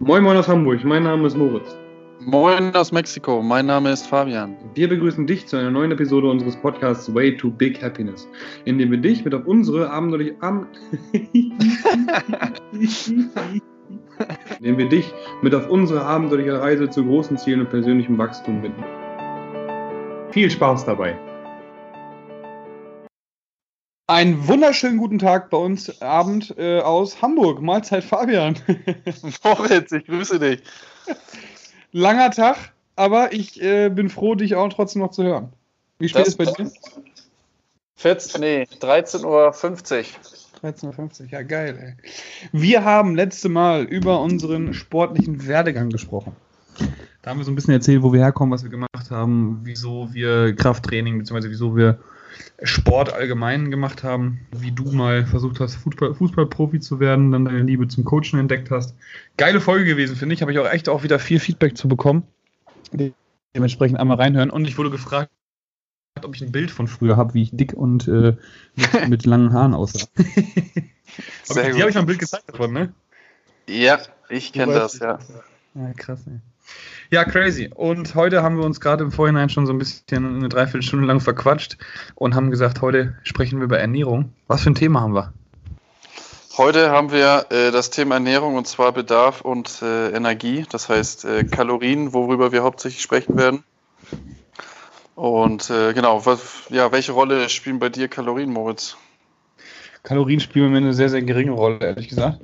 Moin Moin aus Hamburg, mein Name ist Moritz. Moin aus Mexiko, mein Name ist Fabian. Wir begrüßen dich zu einer neuen Episode unseres Podcasts Way to Big Happiness, in dem wir dich mit auf unsere abenteuerliche Am in dem wir dich mit auf unsere abenteuerliche Reise zu großen Zielen und persönlichem Wachstum bitten. Viel Spaß dabei! Einen wunderschönen guten Tag bei uns Abend äh, aus Hamburg. Mahlzeit Fabian. Moritz, ich grüße dich. Langer Tag, aber ich äh, bin froh, dich auch trotzdem noch zu hören. Wie spät ist bei dir? 14, nee, 13.50 Uhr. 13.50 Uhr, ja geil, ey. Wir haben letzte Mal über unseren sportlichen Werdegang gesprochen. Da haben wir so ein bisschen erzählt, wo wir herkommen, was wir gemacht haben, wieso wir Krafttraining, beziehungsweise wieso wir Sport allgemein gemacht haben, wie du mal versucht hast, Fußball, Fußballprofi zu werden, dann deine Liebe zum Coachen entdeckt hast. Geile Folge gewesen, finde ich. Habe ich auch echt auch wieder viel Feedback zu bekommen. Dementsprechend einmal reinhören. Und ich wurde gefragt, ob ich ein Bild von früher habe, wie ich dick und äh, mit, mit, langen Haaren aussah. Sehr die habe ich mal ein Bild gezeigt davon, ne? Ja, ich kenne das, ja. Ja, krass, ey. Ja, crazy. Und heute haben wir uns gerade im Vorhinein schon so ein bisschen eine Dreiviertelstunde lang verquatscht und haben gesagt, heute sprechen wir über Ernährung. Was für ein Thema haben wir? Heute haben wir äh, das Thema Ernährung und zwar Bedarf und äh, Energie, das heißt äh, Kalorien, worüber wir hauptsächlich sprechen werden. Und äh, genau, was, ja, welche Rolle spielen bei dir Kalorien, Moritz? Kalorien spielen mir eine sehr, sehr geringe Rolle, ehrlich gesagt.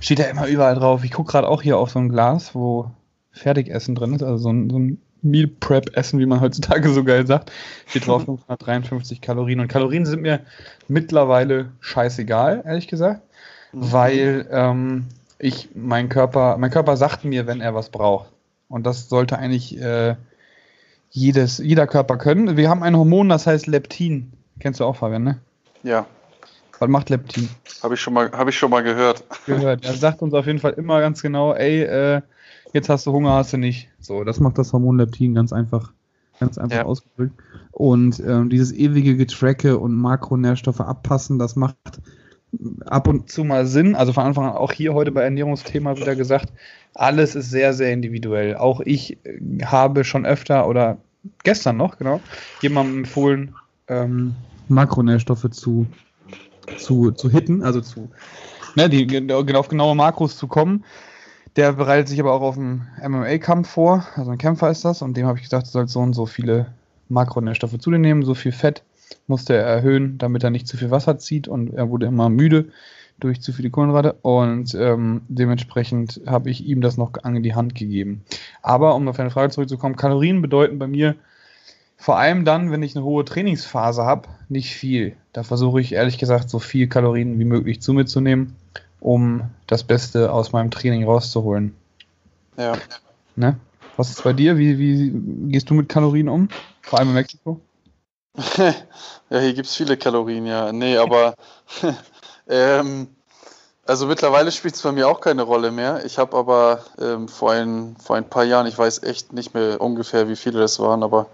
Steht ja immer überall drauf. Ich gucke gerade auch hier auf so ein Glas, wo Fertigessen drin ist, also so ein, so ein Meal Prep Essen, wie man heutzutage so geil sagt. Steht drauf 553 Kalorien. Und Kalorien sind mir mittlerweile scheißegal, ehrlich gesagt, mhm. weil ähm, ich mein Körper, mein Körper sagt mir, wenn er was braucht. Und das sollte eigentlich äh, jedes, jeder Körper können. Wir haben ein Hormon, das heißt Leptin. Kennst du auch, Fabian, ne? Ja. Was macht Leptin? Habe ich, schon mal, hab ich schon mal gehört. Gehört. Er sagt uns auf jeden Fall immer ganz genau, ey, äh, jetzt hast du Hunger, hast du nicht. So, das macht das Hormon Leptin ganz einfach, ganz einfach ja. ausgedrückt. Und ähm, dieses ewige Getracke und Makronährstoffe abpassen, das macht ab und zu mal Sinn. Also von Anfang an auch hier heute bei Ernährungsthema wieder gesagt, alles ist sehr, sehr individuell. Auch ich äh, habe schon öfter oder gestern noch, genau, jemandem empfohlen, ähm, Makronährstoffe zu, zu, zu hitten, also zu, ne, die, auf genaue Makros zu kommen. Der bereitet sich aber auch auf einen MMA-Kampf vor, also ein Kämpfer ist das, und dem habe ich gesagt, du sollst so und so viele Makronährstoffe zu dir nehmen, so viel Fett musste er erhöhen, damit er nicht zu viel Wasser zieht und er wurde immer müde durch zu viele Kohlenhydrate und ähm, dementsprechend habe ich ihm das noch an die Hand gegeben. Aber um auf deine Frage zurückzukommen, Kalorien bedeuten bei mir vor allem dann, wenn ich eine hohe Trainingsphase habe, nicht viel. Da versuche ich ehrlich gesagt so viel Kalorien wie möglich zu mir zu nehmen um das Beste aus meinem Training rauszuholen. Ja. Ne? Was ist bei dir? Wie, wie gehst du mit Kalorien um? Vor allem in Mexiko? ja, hier gibt es viele Kalorien, ja. Nee, aber ähm, also mittlerweile spielt es bei mir auch keine Rolle mehr. Ich habe aber ähm, vor, ein, vor ein paar Jahren, ich weiß echt nicht mehr ungefähr, wie viele das waren, aber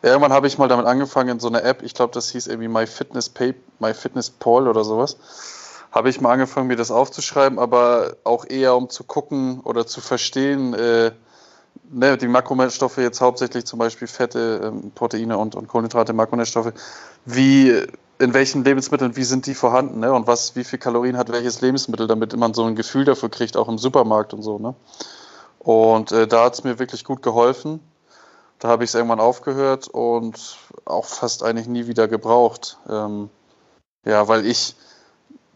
irgendwann habe ich mal damit angefangen in so einer App, ich glaube, das hieß irgendwie MyFitnessPal oder sowas habe ich mal angefangen, mir das aufzuschreiben, aber auch eher um zu gucken oder zu verstehen, äh, ne, die Makronährstoffe jetzt hauptsächlich zum Beispiel Fette, ähm, Proteine und, und Kohlenhydrate, Makronährstoffe, wie in welchen Lebensmitteln, wie sind die vorhanden, ne? Und was, wie viel Kalorien hat welches Lebensmittel, damit man so ein Gefühl dafür kriegt, auch im Supermarkt und so, ne? Und äh, da hat es mir wirklich gut geholfen. Da habe ich es irgendwann aufgehört und auch fast eigentlich nie wieder gebraucht. Ähm, ja, weil ich,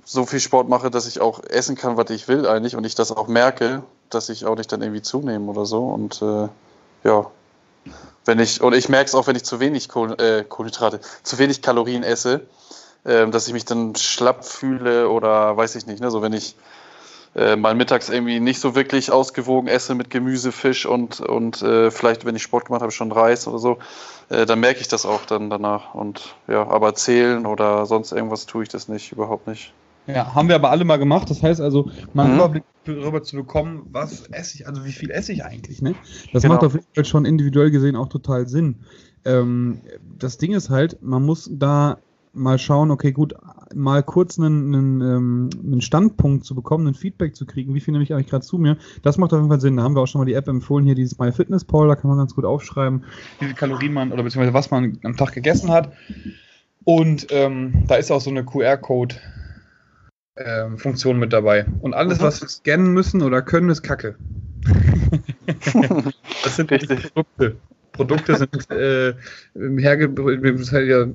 so viel Sport mache, dass ich auch essen kann, was ich will eigentlich und ich das auch merke, dass ich auch nicht dann irgendwie zunehme oder so. Und äh, ja, wenn ich, und ich merke es auch, wenn ich zu wenig Kohl, äh, Kohlenhydrate, zu wenig Kalorien esse, äh, dass ich mich dann schlapp fühle oder weiß ich nicht, ne? so wenn ich äh, mal mittags irgendwie nicht so wirklich ausgewogen esse mit Gemüse, Fisch und, und äh, vielleicht, wenn ich Sport gemacht habe, schon Reis oder so, äh, dann merke ich das auch dann danach. Und ja, aber zählen oder sonst irgendwas tue ich das nicht, überhaupt nicht. Ja, haben wir aber alle mal gemacht. Das heißt also, mal einen mhm. Überblick darüber zu bekommen, was esse ich, also wie viel esse ich eigentlich, ne? Das genau. macht auf jeden Fall schon individuell gesehen auch total Sinn. Ähm, das Ding ist halt, man muss da mal schauen, okay, gut, mal kurz einen, einen, ähm, einen Standpunkt zu bekommen, ein Feedback zu kriegen, wie viel nehme ich eigentlich gerade zu mir, das macht auf jeden Fall Sinn. Da haben wir auch schon mal die App empfohlen, hier dieses MyFitnessPal, da kann man ganz gut aufschreiben, wie viele Kalorien man oder beziehungsweise was man am Tag gegessen hat. Und ähm, da ist auch so eine QR-Code ähm, Funktion mit dabei. Und alles, mhm. was wir scannen müssen oder können, ist Kacke. das sind Richtig. Produkte. Produkte sind äh, ja,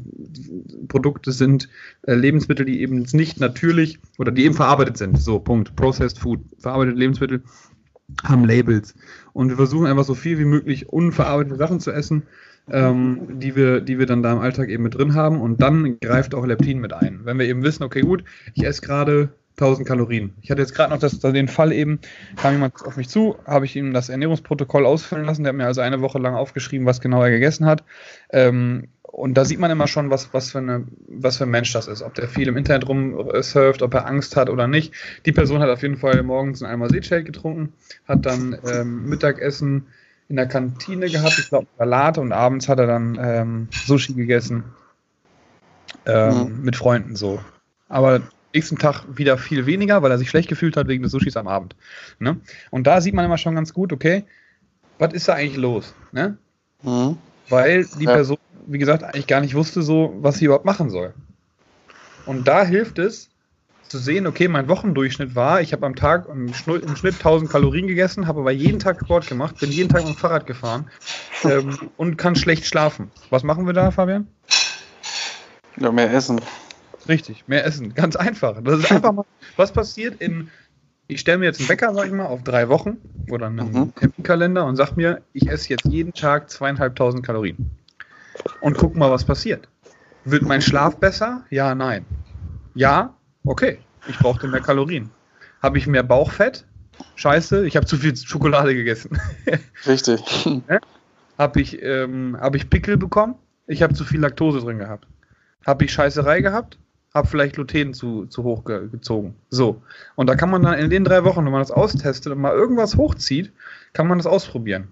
Produkte sind äh, Lebensmittel, die eben nicht natürlich oder die eben verarbeitet sind. So, Punkt. Processed Food. Verarbeitete Lebensmittel haben Labels. Und wir versuchen einfach so viel wie möglich unverarbeitete Sachen zu essen, ähm, die, wir, die wir dann da im Alltag eben mit drin haben. Und dann greift auch Leptin mit ein. Wenn wir eben wissen, okay, gut, ich esse gerade 1000 Kalorien. Ich hatte jetzt gerade noch das, den Fall eben, kam jemand auf mich zu, habe ich ihm das Ernährungsprotokoll ausfüllen lassen. Der hat mir also eine Woche lang aufgeschrieben, was genau er gegessen hat. Ähm, und da sieht man immer schon, was, was, für eine, was für ein Mensch das ist. Ob der viel im Internet rumsurft, ob er Angst hat oder nicht. Die Person hat auf jeden Fall morgens einen Eimer Seeshake getrunken, hat dann ähm, Mittagessen in der Kantine gehabt, ich glaube Salat und abends hat er dann ähm, Sushi gegessen. Ähm, mhm. Mit Freunden so. Aber nächsten Tag wieder viel weniger, weil er sich schlecht gefühlt hat wegen des Sushis am Abend. Ne? Und da sieht man immer schon ganz gut, okay, was ist da eigentlich los? Ne? Mhm. Weil die ja. Person, wie gesagt, eigentlich gar nicht wusste, so, was sie überhaupt machen soll. Und da hilft es, zu sehen, okay, mein Wochendurchschnitt war, ich habe am Tag im Schnitt, 1000 Kalorien gegessen, habe aber jeden Tag Sport gemacht, bin jeden Tag mit dem Fahrrad gefahren ähm, und kann schlecht schlafen. Was machen wir da, Fabian? Ja, mehr essen. Richtig, mehr essen. Ganz einfach. Das ist einfach mal, was passiert in, ich stelle mir jetzt einen Wecker, sag ich mal, auf drei Wochen oder einen mhm. Terminkalender und sag mir, ich esse jetzt jeden Tag zweieinhalbtausend Kalorien. Und guck mal, was passiert. Wird mein Schlaf besser? Ja, nein. Ja, okay. Ich brauchte mehr Kalorien. Habe ich mehr Bauchfett? Scheiße, ich habe zu viel Schokolade gegessen. Richtig. habe ich, ähm, hab ich Pickel bekommen? Ich habe zu viel Laktose drin gehabt. Habe ich Scheißerei gehabt? habe vielleicht Gluten zu, zu hoch ge gezogen. So. Und da kann man dann in den drei Wochen, wenn man das austestet und mal irgendwas hochzieht, kann man das ausprobieren.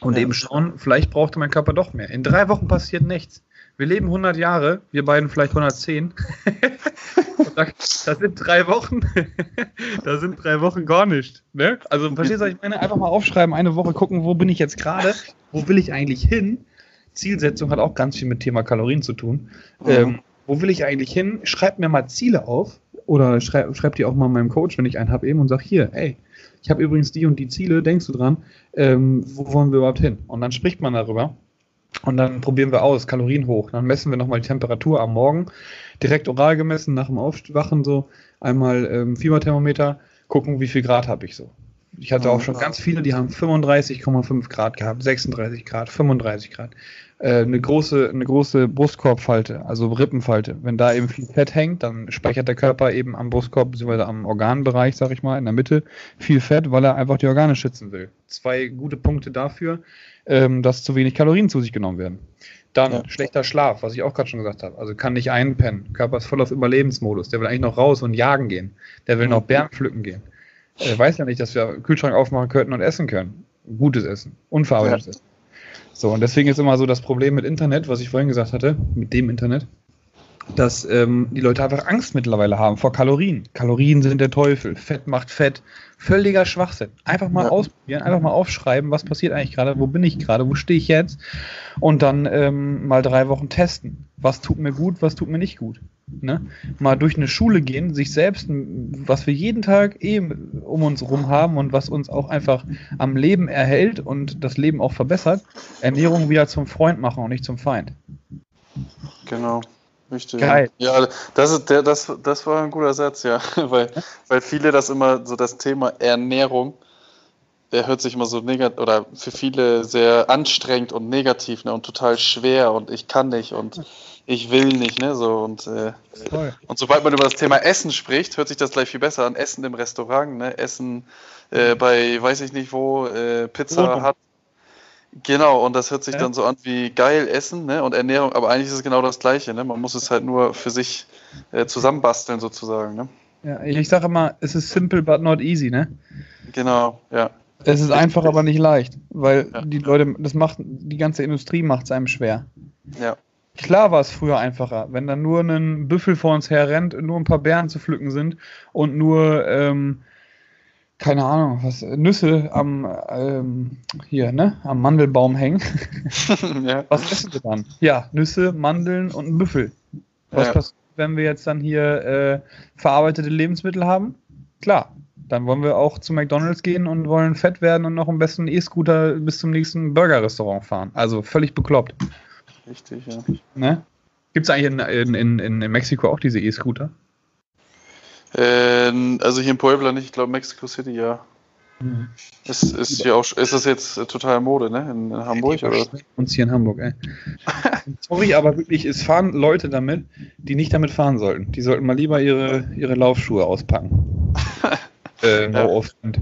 Und ja. eben schauen, vielleicht brauchte mein Körper doch mehr. In drei Wochen passiert nichts. Wir leben 100 Jahre, wir beiden vielleicht 110. da, das sind drei Wochen. da sind drei Wochen gar nicht. Ne? Also verstehst du, ich meine, einfach mal aufschreiben, eine Woche gucken, wo bin ich jetzt gerade, wo will ich eigentlich hin. Zielsetzung hat auch ganz viel mit Thema Kalorien zu tun. Mhm. Ähm, wo will ich eigentlich hin? Schreibt mir mal Ziele auf oder schreib, schreibt die auch mal meinem Coach, wenn ich einen habe eben und sag hier, ey, ich habe übrigens die und die Ziele, denkst du dran, ähm, wo wollen wir überhaupt hin? Und dann spricht man darüber und dann probieren wir aus, Kalorien hoch, dann messen wir nochmal die Temperatur am Morgen, direkt oral gemessen, nach dem Aufwachen so, einmal ähm, Fieberthermometer, gucken, wie viel Grad habe ich so. Ich hatte auch schon ganz viele, die haben 35,5 Grad gehabt, 36 Grad, 35 Grad. Äh, eine große, eine große Brustkorbfalte, also Rippenfalte. Wenn da eben viel Fett hängt, dann speichert der Körper eben am Brustkorb bzw. am Organbereich, sag ich mal, in der Mitte viel Fett, weil er einfach die Organe schützen will. Zwei gute Punkte dafür, ähm, dass zu wenig Kalorien zu sich genommen werden. Dann ja. schlechter Schlaf, was ich auch gerade schon gesagt habe. Also kann nicht einpennen. Körper ist voll auf Überlebensmodus. Der will eigentlich noch raus und jagen gehen. Der will noch Bären pflücken gehen. Er weiß ja nicht, dass wir Kühlschrank aufmachen könnten und essen können. Gutes Essen. Unverarbeitetes ja. Essen. So, und deswegen ist immer so das Problem mit Internet, was ich vorhin gesagt hatte, mit dem Internet, dass ähm, die Leute einfach Angst mittlerweile haben vor Kalorien. Kalorien sind der Teufel, Fett macht Fett. Völliger Schwachsinn. Einfach mal ja. ausprobieren, einfach mal aufschreiben, was passiert eigentlich gerade, wo bin ich gerade, wo stehe ich jetzt und dann ähm, mal drei Wochen testen. Was tut mir gut, was tut mir nicht gut. Ne? Mal durch eine Schule gehen, sich selbst, was wir jeden Tag eh um uns rum haben und was uns auch einfach am Leben erhält und das Leben auch verbessert, Ernährung wieder zum Freund machen und nicht zum Feind. Genau. Richtig. Geil. Ja, das, ist der, das, das war ein guter Satz, ja. weil, weil viele das immer, so das Thema Ernährung, der hört sich immer so negativ oder für viele sehr anstrengend und negativ ne, und total schwer und ich kann nicht und ich will nicht, ne? So und, äh, und sobald man über das Thema Essen spricht, hört sich das gleich viel besser an. Essen im Restaurant, ne? Essen äh, bei weiß ich nicht wo, äh, Pizza hat. Genau, und das hört sich ja. dann so an wie geil Essen ne? und Ernährung, aber eigentlich ist es genau das Gleiche. Ne? Man muss es halt nur für sich äh, zusammenbasteln sozusagen. Ne? Ja, ich sage immer, es ist simple but not easy, ne? Genau, ja. Es ist einfach, aber nicht leicht, weil ja. die Leute, das macht, die ganze Industrie macht es einem schwer. Ja. Klar war es früher einfacher, wenn dann nur ein Büffel vor uns her rennt, nur ein paar Beeren zu pflücken sind und nur, ähm, keine Ahnung, was, Nüsse am, ähm, hier, ne, am Mandelbaum hängen. ja. Was essen wir dann? Ja, Nüsse, Mandeln und ein Büffel. Was ja. passiert, wenn wir jetzt dann hier äh, verarbeitete Lebensmittel haben? Klar, dann wollen wir auch zu McDonalds gehen und wollen fett werden und noch am besten E-Scooter bis zum nächsten Burger-Restaurant fahren. Also völlig bekloppt. Richtig, ja. Ne? Gibt es eigentlich in, in, in, in Mexiko auch diese E-Scooter? Äh, also hier in Puebla nicht, ich glaube Mexico City, ja. Mhm. Ist, ist, hier auch, ist das jetzt total Mode, ne? In, in Hamburg? Oder? Uns hier in Hamburg, ey. Sorry, aber wirklich, es fahren Leute damit, die nicht damit fahren sollten. Die sollten mal lieber ihre, ihre Laufschuhe auspacken. äh, no ja. offend.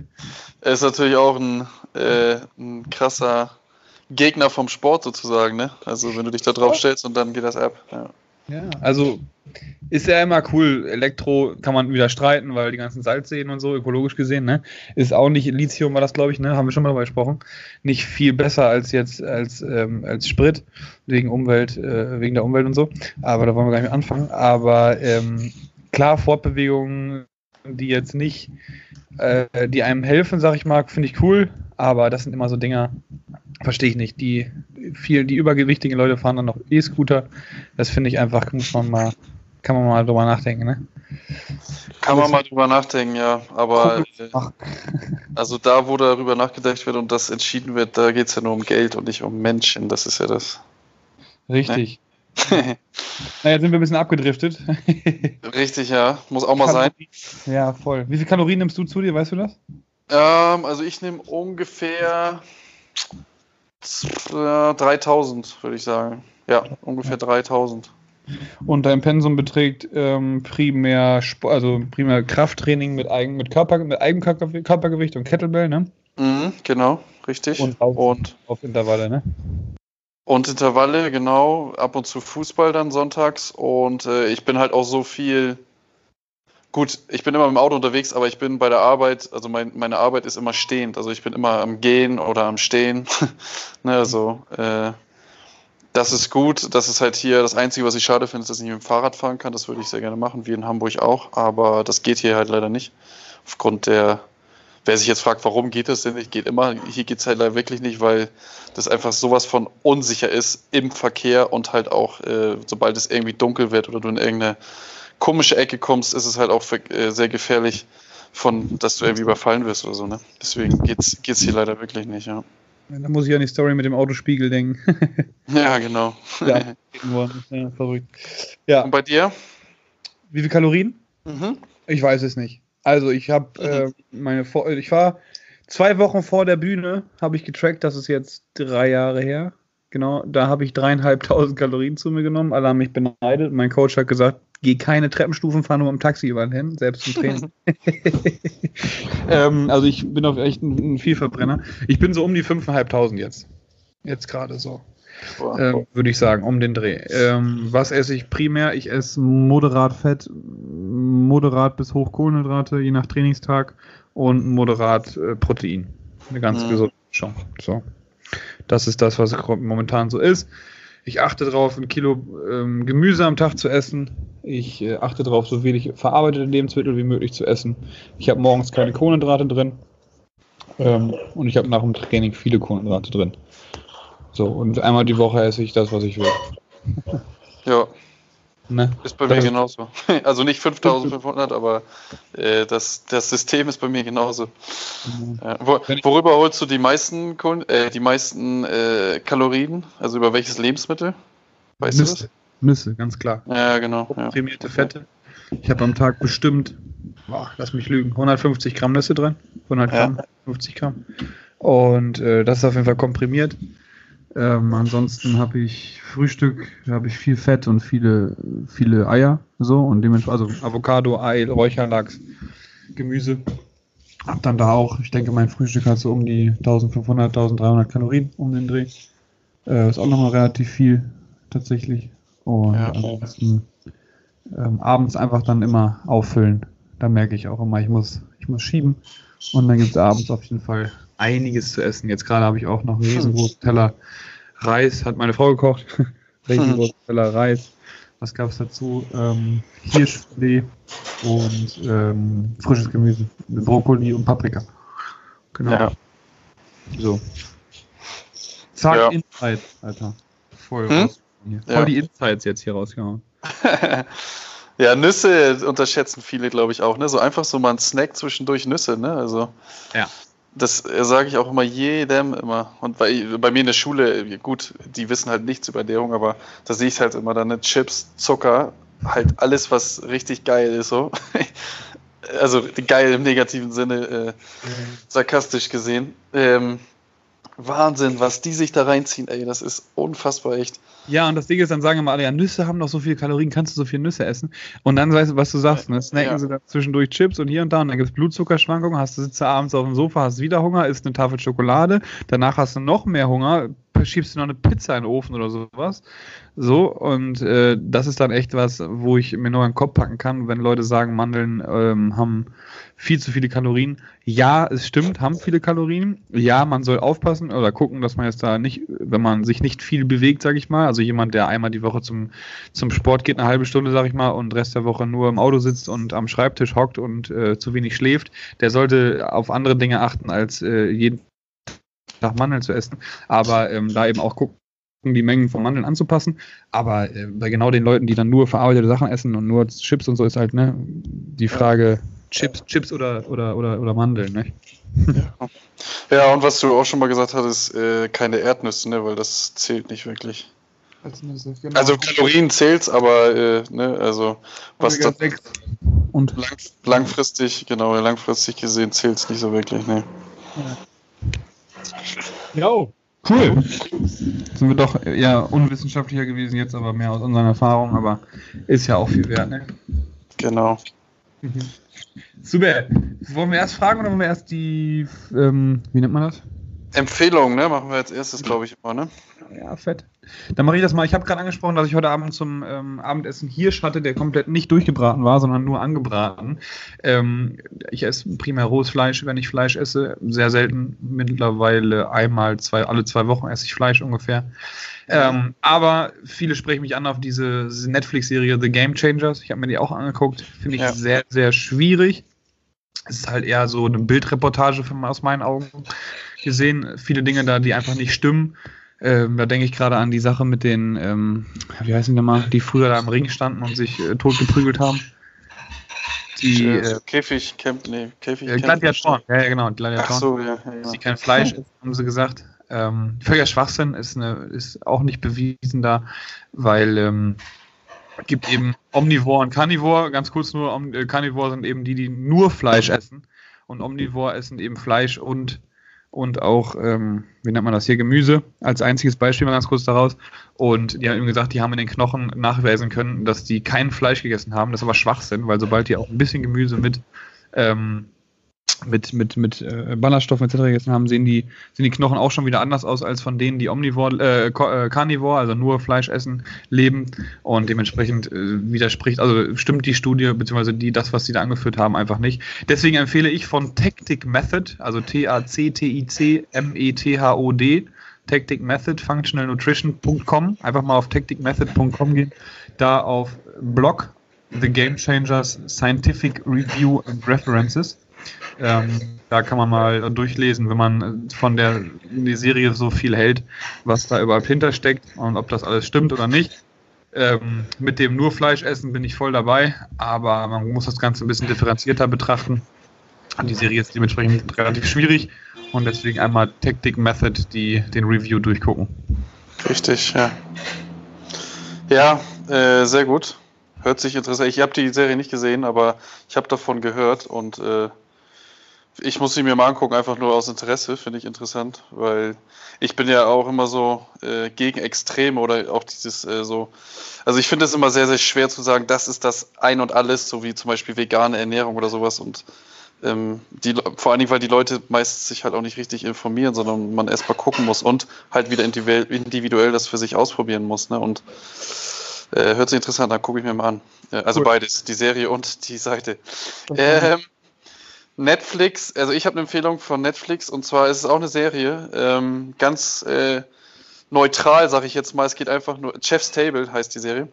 ist natürlich auch ein, äh, ein krasser Gegner vom Sport sozusagen, ne? Also wenn du dich da drauf stellst und dann geht das ab. Ja. Ja, also ist ja immer cool. Elektro kann man wieder streiten, weil die ganzen Salzseen und so, ökologisch gesehen, ne? Ist auch nicht, Lithium war das, glaube ich, ne? Haben wir schon mal darüber gesprochen. Nicht viel besser als jetzt als, ähm, als Sprit, wegen Umwelt, äh, wegen der Umwelt und so. Aber da wollen wir gar nicht mehr anfangen. Aber ähm, klar, Fortbewegungen, die jetzt nicht, äh, die einem helfen, sag ich mal, finde ich cool, aber das sind immer so Dinger, Verstehe ich nicht. Die, viel, die übergewichtigen Leute fahren dann noch E-Scooter. Das finde ich einfach, muss man mal, kann man mal drüber nachdenken, ne? Kann man mal drüber nachdenken, ja. Aber äh, also da, wo darüber nachgedacht wird und das entschieden wird, da geht es ja nur um Geld und nicht um Menschen. Das ist ja das. Richtig. Ne? naja, sind wir ein bisschen abgedriftet. Richtig, ja. Muss auch mal Kalorien. sein. Ja, voll. Wie viele Kalorien nimmst du zu dir, weißt du das? Ähm, also ich nehme ungefähr 3000, würde ich sagen. Ja, ungefähr 3000. Und dein Pensum beträgt ähm, primär, also primär Krafttraining mit, Eigen, mit, Körper, mit Eigenkörpergewicht und Kettlebell, ne? Mhm, genau, richtig. Und auf, und auf Intervalle, ne? Und Intervalle, genau. Ab und zu Fußball dann sonntags. Und äh, ich bin halt auch so viel Gut, ich bin immer im Auto unterwegs, aber ich bin bei der Arbeit, also mein, meine Arbeit ist immer stehend. Also ich bin immer am Gehen oder am Stehen. ne, also äh, das ist gut. Das ist halt hier das Einzige, was ich schade finde, ist, dass ich nicht mit dem Fahrrad fahren kann. Das würde ich sehr gerne machen, wie in Hamburg auch. Aber das geht hier halt leider nicht. Aufgrund der, wer sich jetzt fragt, warum geht das denn nicht, geht immer. Hier geht es halt leider wirklich nicht, weil das einfach sowas von unsicher ist im Verkehr und halt auch, äh, sobald es irgendwie dunkel wird oder du in irgendeine komische Ecke kommst, ist es halt auch äh, sehr gefährlich, von, dass du irgendwie überfallen wirst oder so. Ne? Deswegen geht's, geht's hier leider wirklich nicht, ja. Da muss ich an die Story mit dem Autospiegel denken. ja, genau. Ja, ja, verrückt. Ja. Und bei dir? Wie viele Kalorien? Mhm. Ich weiß es nicht. Also ich habe mhm. äh, meine, ich war zwei Wochen vor der Bühne, habe ich getrackt, das ist jetzt drei Jahre her. Genau, da habe ich dreieinhalbtausend Kalorien zu mir genommen. Alle haben mich beneidet. Mein Coach hat gesagt, geh keine Treppenstufen, fahr nur im Taxi überall hin, selbst zum Training. ähm, also ich bin auf echt ein, ein Vielverbrenner. Ich bin so um die 5.500 jetzt. Jetzt gerade so. Ähm, Würde ich sagen, um den Dreh. Ähm, was esse ich primär? Ich esse moderat Fett, moderat bis hoch Kohlenhydrate, je nach Trainingstag und moderat äh, Protein. Eine ganz mhm. gesunde Mischung. So. Das ist das, was momentan so ist. Ich achte darauf, ein Kilo ähm, Gemüse am Tag zu essen. Ich äh, achte darauf, so wenig verarbeitete Lebensmittel wie möglich zu essen. Ich habe morgens keine Kohlenhydrate drin. Ähm, und ich habe nach dem Training viele Kohlenhydrate drin. So, und einmal die Woche esse ich das, was ich will. Ja, Ne? Ist bei mir genauso. Also nicht 5500, aber äh, das, das System ist bei mir genauso. Mhm. Ja, wo, worüber holst du die meisten, äh, die meisten äh, Kalorien? Also über welches Lebensmittel? Weißt Nüsse. du das? Nüsse, ganz klar. Ja, genau. Prämierte ja. Fette. Ich habe am Tag bestimmt, boah, lass mich lügen, 150 Gramm Nüsse drin. 100 Gramm, ja. 50 Gramm. Und äh, das ist auf jeden Fall komprimiert. Ähm, ansonsten habe ich Frühstück, habe ich viel Fett und viele, viele Eier, so und dementsprechend, also Avocado, Ei, Räucherlachs, Gemüse. Hab dann da auch, ich denke, mein Frühstück hat so um die 1500, 1300 Kalorien um den Dreh. Äh, ist auch nochmal relativ viel, tatsächlich. Und ja, ansonsten ähm, abends einfach dann immer auffüllen. Da merke ich auch immer, ich muss, ich muss schieben. Und dann gibt es abends auf jeden Fall einiges zu essen. Jetzt gerade habe ich auch noch einen riesengroßen Teller Reis, hat meine Frau gekocht. Regenwurst, Reis. Was gab es dazu? Ähm, Hirschfilet und ähm, frisches Gemüse. Brokkoli und Paprika. Genau. Ja. So. Zack, ja. Insight, Alter. Voll, hm? Voll ja. die Insights jetzt hier rausgehauen. ja, Nüsse unterschätzen viele, glaube ich, auch. Ne? So einfach so mal ein Snack zwischendurch Nüsse. Ne? Also, ja. Das äh, sage ich auch immer jedem immer. Und bei, bei mir in der Schule, gut, die wissen halt nichts über Ernährung, aber da sehe ich halt immer dann ne, Chips, Zucker, halt alles, was richtig geil ist. So. also geil im negativen Sinne, äh, mhm. sarkastisch gesehen. Ähm, Wahnsinn, was die sich da reinziehen, ey, das ist unfassbar echt. Ja, und das Ding ist, dann sagen immer alle, ja, Nüsse haben doch so viele Kalorien, kannst du so viele Nüsse essen? Und dann weißt du, was du sagst, ne? Snacken ja. sie dann zwischendurch Chips und hier und da und dann gibt es Blutzuckerschwankungen, hast du sitzt abends auf dem Sofa, hast wieder Hunger, isst eine Tafel Schokolade, danach hast du noch mehr Hunger, schiebst du noch eine Pizza in den Ofen oder sowas. So, und äh, das ist dann echt was, wo ich mir nur einen Kopf packen kann, wenn Leute sagen, Mandeln ähm, haben viel zu viele Kalorien. Ja, es stimmt, haben viele Kalorien. Ja, man soll aufpassen oder gucken, dass man jetzt da nicht, wenn man sich nicht viel bewegt, sage ich mal, also jemand, der einmal die Woche zum, zum Sport geht, eine halbe Stunde, sage ich mal, und Rest der Woche nur im Auto sitzt und am Schreibtisch hockt und äh, zu wenig schläft, der sollte auf andere Dinge achten, als äh, jeden Tag Mandeln zu essen. Aber ähm, da eben auch gucken, die Mengen von Mandeln anzupassen. Aber äh, bei genau den Leuten, die dann nur verarbeitete Sachen essen und nur Chips und so, ist halt ne, die Frage Chips, Chips oder, oder, oder, oder Mandeln. Ne? Ja. ja, und was du auch schon mal gesagt hattest, äh, keine Erdnüsse, ne, weil das zählt nicht wirklich. Genau. Also Kalorien zählt's, aber äh, ne, also was da und lang, langfristig, genau, langfristig gesehen zählt's nicht so wirklich, ne. Ja. Ja, cool. Sind wir doch eher unwissenschaftlicher gewesen jetzt, aber mehr aus unseren Erfahrungen, aber ist ja auch viel wert, ne? Genau. Mhm. Super. Wollen wir erst fragen oder wollen wir erst die, ähm, wie nennt man das? Empfehlungen, ne? Machen wir als erstes, glaube ich, immer, ne? Ja, fett. Dann mache ich das mal. Ich habe gerade angesprochen, dass ich heute Abend zum ähm, Abendessen Hirsch hatte, der komplett nicht durchgebraten war, sondern nur angebraten. Ähm, ich esse primär rohes Fleisch, wenn ich Fleisch esse. Sehr selten. Mittlerweile einmal, zwei, alle zwei Wochen esse ich Fleisch ungefähr. Ähm, aber viele sprechen mich an auf diese, Netflix-Serie The Game Changers. Ich habe mir die auch angeguckt. Finde ich ja. sehr, sehr schwierig. Es ist halt eher so eine Bildreportage aus meinen Augen gesehen. Viele Dinge da, die einfach nicht stimmen. Ähm, da denke ich gerade an die Sache mit den, ähm, wie heißen die mal, die früher da im Ring standen und sich äh, tot geprügelt haben. Die äh, äh Käfig, Camp, nee, Käfig. Äh, Gladiatoren, ja, ja, genau, Gladiatoren. Ach so, ja, ja. Die kein Fleisch essen, haben sie gesagt. Ähm, völliger Schwachsinn ist, eine, ist auch nicht bewiesen da, weil ähm, gibt eben Omnivore und Carnivore. Ganz kurz nur, Om äh, Carnivore sind eben die, die nur Fleisch essen und Omnivore essen eben Fleisch und und auch, ähm, wie nennt man das hier, Gemüse als einziges Beispiel mal ganz kurz daraus. Und die haben eben gesagt, die haben in den Knochen nachweisen können, dass die kein Fleisch gegessen haben. Das ist aber Schwachsinn, weil sobald die auch ein bisschen Gemüse mit ähm, mit, mit, mit äh, Ballaststoffen etc. gegessen haben, sehen die, sehen die Knochen auch schon wieder anders aus als von denen, die Omnivore, äh, äh, Carnivore, also nur Fleisch essen, leben. Und dementsprechend äh, widerspricht, also stimmt die Studie, beziehungsweise die, das, was sie da angeführt haben, einfach nicht. Deswegen empfehle ich von Tactic Method, also T-A-C-T-I-C-M-E-T-H-O-D, Tactic Method, functionalnutrition.com. Einfach mal auf tacticmethod.com gehen, da auf Blog The Game Changers Scientific Review and References ähm, da kann man mal durchlesen, wenn man von der die Serie so viel hält, was da überhaupt hintersteckt und ob das alles stimmt oder nicht. Ähm, mit dem nur Fleisch essen bin ich voll dabei, aber man muss das Ganze ein bisschen differenzierter betrachten. Die Serie ist dementsprechend relativ schwierig und deswegen einmal Tactic Method, die den Review durchgucken. Richtig, ja. Ja, äh, sehr gut. Hört sich interessant. Ich habe die Serie nicht gesehen, aber ich habe davon gehört und äh, ich muss sie mir mal angucken, einfach nur aus Interesse, finde ich interessant, weil ich bin ja auch immer so äh, gegen Extreme oder auch dieses äh, so. Also ich finde es immer sehr, sehr schwer zu sagen, das ist das Ein und Alles, so wie zum Beispiel vegane Ernährung oder sowas. Und ähm, die, vor allen Dingen, weil die Leute meistens sich halt auch nicht richtig informieren, sondern man erst mal gucken muss und halt wieder individuell das für sich ausprobieren muss. Ne? Und äh, hört sich interessant an, gucke ich mir mal an. also cool. beides, die Serie und die Seite. Ähm, Netflix, also ich habe eine Empfehlung von Netflix und zwar ist es auch eine Serie, ähm, ganz äh, neutral, sage ich jetzt mal. Es geht einfach nur, Chef's Table heißt die Serie.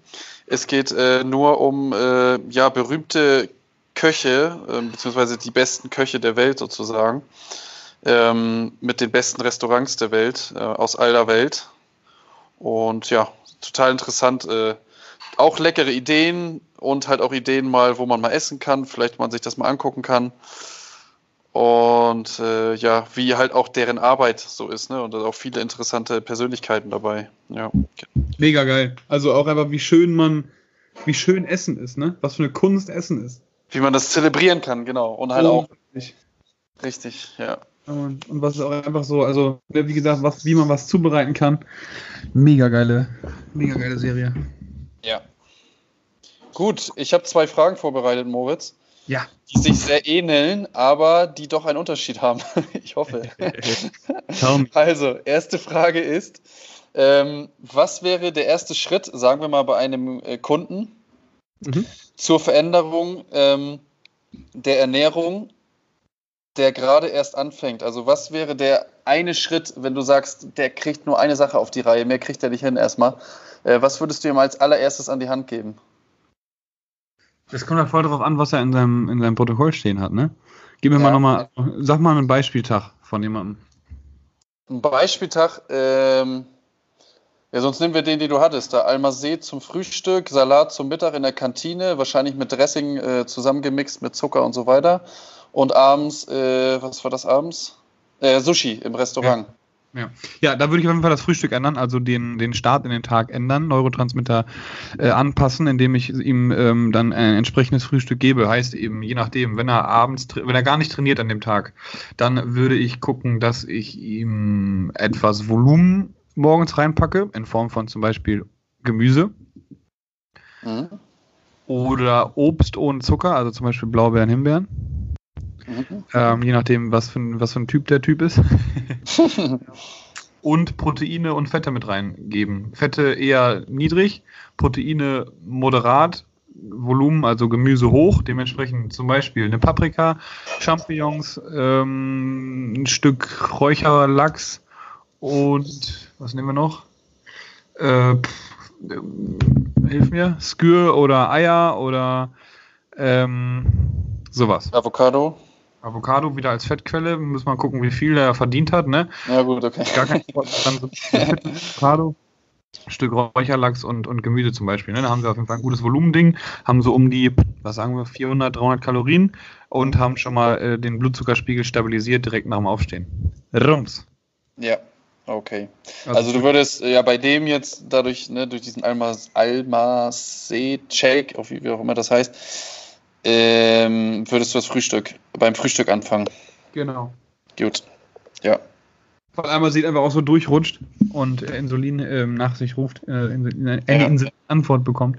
Es geht äh, nur um äh, ja, berühmte Köche, äh, beziehungsweise die besten Köche der Welt sozusagen, ähm, mit den besten Restaurants der Welt, äh, aus aller Welt. Und ja, total interessant. Äh, auch leckere Ideen und halt auch Ideen mal, wo man mal essen kann, vielleicht man sich das mal angucken kann. Und äh, ja, wie halt auch deren Arbeit so ist, ne? Und da auch viele interessante Persönlichkeiten dabei. Ja. Mega geil. Also auch einfach, wie schön man, wie schön Essen ist, ne? Was für eine Kunst Essen ist. Wie man das zelebrieren kann, genau. Und halt oh, auch. Richtig. richtig, ja. Und, und was ist auch einfach so, also, ne, wie gesagt, was, wie man was zubereiten kann. Mega geile, mega geile Serie. Ja. Gut, ich habe zwei Fragen vorbereitet, Moritz. Ja. Die sich sehr ähneln, aber die doch einen Unterschied haben. ich hoffe. also, erste Frage ist, ähm, was wäre der erste Schritt, sagen wir mal, bei einem äh, Kunden mhm. zur Veränderung ähm, der Ernährung, der gerade erst anfängt? Also, was wäre der eine Schritt, wenn du sagst, der kriegt nur eine Sache auf die Reihe, mehr kriegt er nicht hin erstmal? Äh, was würdest du ihm als allererstes an die Hand geben? Das kommt ja voll darauf an, was er in seinem, in seinem Protokoll stehen hat, ne? Gib mir ja. mal nochmal, sag mal einen Beispieltag von jemandem. Ein Beispieltag, ähm, ja, sonst nehmen wir den, den du hattest. Da Almasee zum Frühstück, Salat zum Mittag in der Kantine, wahrscheinlich mit Dressing äh, zusammengemixt mit Zucker und so weiter. Und abends, äh, was war das abends? Äh, Sushi im Restaurant. Ja. Ja. ja, da würde ich auf jeden Fall das Frühstück ändern, also den, den Start in den Tag ändern, Neurotransmitter äh, anpassen, indem ich ihm ähm, dann ein entsprechendes Frühstück gebe. Heißt eben, je nachdem, wenn er abends, wenn er gar nicht trainiert an dem Tag, dann würde ich gucken, dass ich ihm etwas Volumen morgens reinpacke, in Form von zum Beispiel Gemüse. Mhm. Oder Obst ohne Zucker, also zum Beispiel Blaubeeren, Himbeeren. Mhm. Ähm, je nachdem, was für, ein, was für ein Typ der Typ ist. und Proteine und Fette mit reingeben. Fette eher niedrig, Proteine moderat, Volumen, also Gemüse hoch, dementsprechend zum Beispiel eine Paprika, Champignons, ähm, ein Stück Räucherlachs und was nehmen wir noch? Äh, pff, äh, hilf mir, Skür oder Eier oder ähm, sowas. Avocado. Avocado wieder als Fettquelle. Muss man gucken, wie viel er verdient hat, ne? Ja, gut, okay. Gar kein dann so Avocado. Stück Räucherlachs und, und Gemüse zum Beispiel. Ne? Da haben sie auf jeden Fall ein gutes Volumending, haben so um die, was sagen wir, 400, 300 Kalorien und haben schon mal äh, den Blutzuckerspiegel stabilisiert direkt nach dem Aufstehen. Rums. Ja, okay. Also, also du würdest ja bei dem jetzt dadurch, ne, durch diesen Alma-C-Shake, wie auch immer das heißt, ähm, würdest du das Frühstück, beim Frühstück anfangen? Genau. Gut. Ja. Weil einmal sieht einfach auch so durchrutscht und Insulin ähm, nach sich ruft, äh, eine ja. Antwort bekommt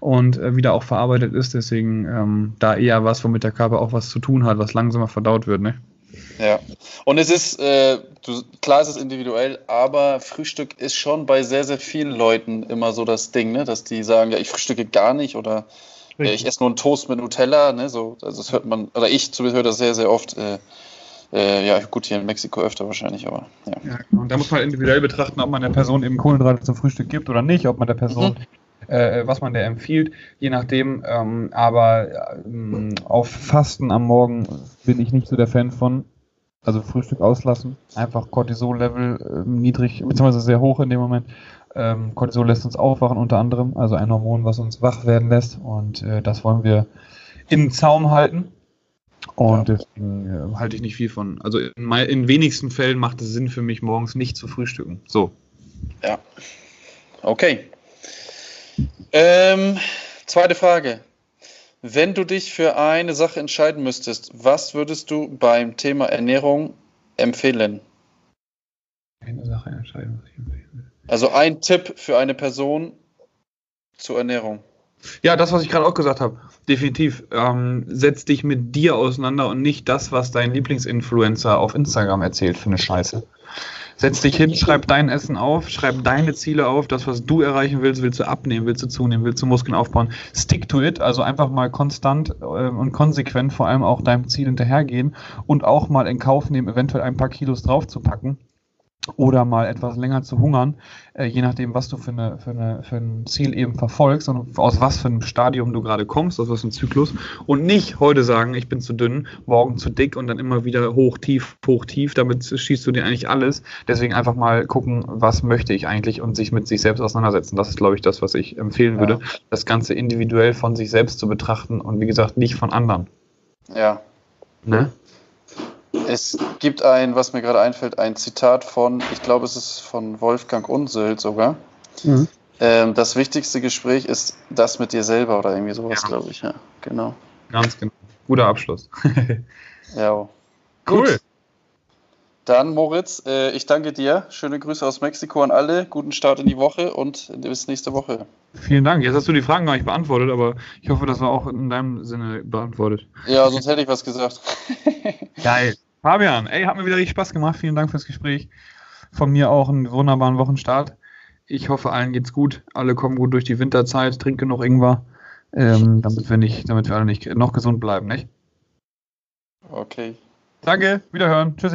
und äh, wieder auch verarbeitet ist. Deswegen ähm, da eher was, womit der Körper auch was zu tun hat, was langsamer verdaut wird, ne? Ja. Und es ist, äh, du, klar ist es individuell, aber Frühstück ist schon bei sehr, sehr vielen Leuten immer so das Ding, ne? Dass die sagen, ja, ich frühstücke gar nicht oder Richtig. Ich esse nur einen Toast mit Nutella, ne, so, also das hört man, oder ich zumindest höre das sehr, sehr oft. Äh, äh, ja, gut, hier in Mexiko öfter wahrscheinlich, aber ja. ja genau. und da muss man individuell betrachten, ob man der Person eben Kohlenhydrate zum Frühstück gibt oder nicht, ob man der Person, mhm. äh, was man der empfiehlt, je nachdem. Ähm, aber ähm, auf Fasten am Morgen bin ich nicht so der Fan von. Also Frühstück auslassen, einfach Cortisol-Level äh, niedrig, beziehungsweise sehr hoch in dem Moment. Ähm, Cortisol lässt uns aufwachen unter anderem, also ein Hormon, was uns wach werden lässt und äh, das wollen wir in Zaum halten. Und ja. deswegen äh, halte ich nicht viel von. Also in, in, wenigsten Fällen macht es Sinn für mich, morgens nicht zu frühstücken. So. Ja. Okay. Ähm, zweite Frage. Wenn du dich für eine Sache entscheiden müsstest, was würdest du beim Thema Ernährung empfehlen? Eine Sache entscheiden, was ich empfehlen will. Also ein Tipp für eine Person zur Ernährung. Ja, das, was ich gerade auch gesagt habe. Definitiv. Ähm, setz dich mit dir auseinander und nicht das, was dein Lieblingsinfluencer auf Instagram erzählt für eine Scheiße. Setz dich hin, schreib dein Essen auf, schreib deine Ziele auf, das, was du erreichen willst, willst du abnehmen, willst du zunehmen, willst du Muskeln aufbauen. Stick to it, also einfach mal konstant äh, und konsequent vor allem auch deinem Ziel hinterhergehen und auch mal in Kauf nehmen, eventuell ein paar Kilos draufzupacken oder mal etwas länger zu hungern, äh, je nachdem, was du für, eine, für, eine, für ein Ziel eben verfolgst und aus was für einem Stadium du gerade kommst, aus was für einem Zyklus. Und nicht heute sagen, ich bin zu dünn, morgen zu dick und dann immer wieder hoch, tief, hoch, tief. Damit schießt du dir eigentlich alles. Deswegen einfach mal gucken, was möchte ich eigentlich und sich mit sich selbst auseinandersetzen. Das ist, glaube ich, das, was ich empfehlen ja. würde. Das Ganze individuell von sich selbst zu betrachten und wie gesagt, nicht von anderen. Ja. Ne? Es gibt ein, was mir gerade einfällt, ein Zitat von, ich glaube, es ist von Wolfgang Unseld sogar. Mhm. Ähm, das wichtigste Gespräch ist das mit dir selber oder irgendwie sowas, ja. glaube ich. Ja, genau. Ganz genau. Guter Abschluss. ja. Cool. Gut. Dann, Moritz, äh, ich danke dir. Schöne Grüße aus Mexiko an alle. Guten Start in die Woche und bis nächste Woche. Vielen Dank. Jetzt hast du die Fragen gar nicht beantwortet, aber ich hoffe, das war auch in deinem Sinne beantwortet. Ja, sonst hätte ich was gesagt. Geil. Fabian, ey, hat mir wieder richtig Spaß gemacht. Vielen Dank fürs Gespräch. Von mir auch einen wunderbaren Wochenstart. Ich hoffe, allen geht's gut. Alle kommen gut durch die Winterzeit, trinken genug Ingwer, ähm, damit, wir nicht, damit wir alle nicht noch gesund bleiben, nicht? Okay. Danke, wiederhören. Tschüss.